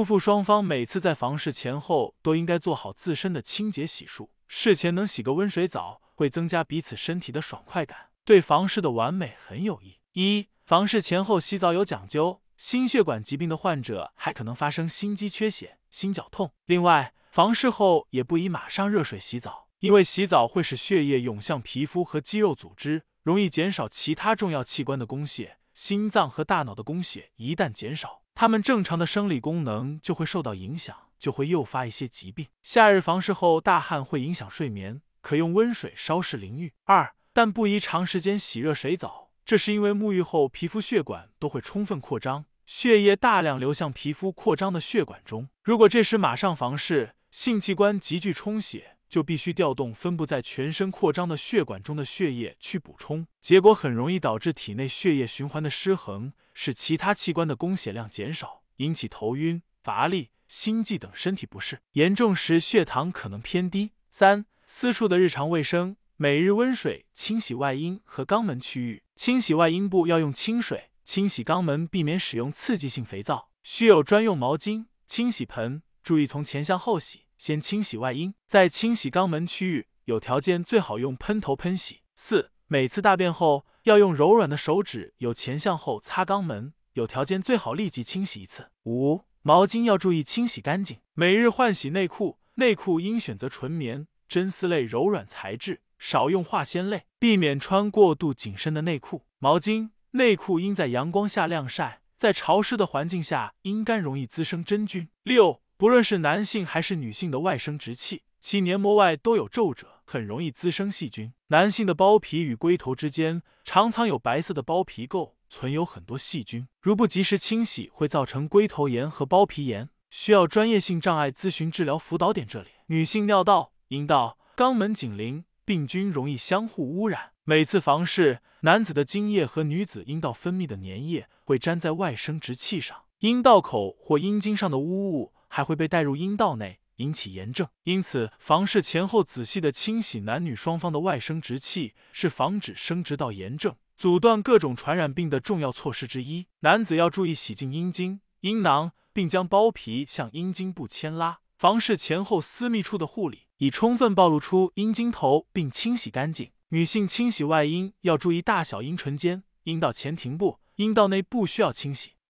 夫妇双方每次在房事前后都应该做好自身的清洁洗漱，事前能洗个温水澡，会增加彼此身体的爽快感，对房事的完美很有益。一、房事前后洗澡有讲究，心血管疾病的患者还可能发生心肌缺血、心绞痛。另外，房事后也不宜马上热水洗澡，因为洗澡会使血液涌向皮肤和肌肉组织，容易减少其他重要器官的供血。心脏和大脑的供血一旦减少，他们正常的生理功能就会受到影响，就会诱发一些疾病。夏日房事后大汗会影响睡眠，可用温水稍事淋浴。二，但不宜长时间洗热水澡，这是因为沐浴后皮肤血管都会充分扩张，血液大量流向皮肤扩张的血管中。如果这时马上房事，性器官急剧充血。就必须调动分布在全身扩张的血管中的血液去补充，结果很容易导致体内血液循环的失衡，使其他器官的供血量减少，引起头晕、乏力、心悸等身体不适，严重时血糖可能偏低。三、私处的日常卫生，每日温水清洗外阴和肛门区域，清洗外阴部要用清水，清洗肛门避免使用刺激性肥皂，需有专用毛巾、清洗盆，注意从前向后洗。先清洗外阴，再清洗肛门区域，有条件最好用喷头喷洗。四，每次大便后要用柔软的手指由前向后擦肛门，有条件最好立即清洗一次。五，毛巾要注意清洗干净，每日换洗内裤，内裤应选择纯棉、真丝类柔软材质，少用化纤类，避免穿过度紧身的内裤。毛巾、内裤应在阳光下晾晒，在潮湿的环境下阴干容易滋生真菌。六。不论是男性还是女性的外生殖器，其黏膜外都有皱褶，很容易滋生细菌。男性的包皮与龟头之间常常有白色的包皮垢，存有很多细菌，如不及时清洗，会造成龟头炎和包皮炎，需要专业性障碍咨询治疗辅导点。这里，女性尿道、阴道、肛门紧邻，病菌容易相互污染。每次房事，男子的精液和女子阴道分泌的粘液会粘在外生殖器上，阴道口或阴茎上的污物。还会被带入阴道内，引起炎症。因此，房事前后仔细的清洗男女双方的外生殖器，是防止生殖道炎症、阻断各种传染病的重要措施之一。男子要注意洗净阴茎、阴囊，并将包皮向阴茎部牵拉。房事前后私密处的护理，以充分暴露出阴茎头，并清洗干净。女性清洗外阴要注意大小阴唇间、阴道前庭部，阴道内不需要清洗。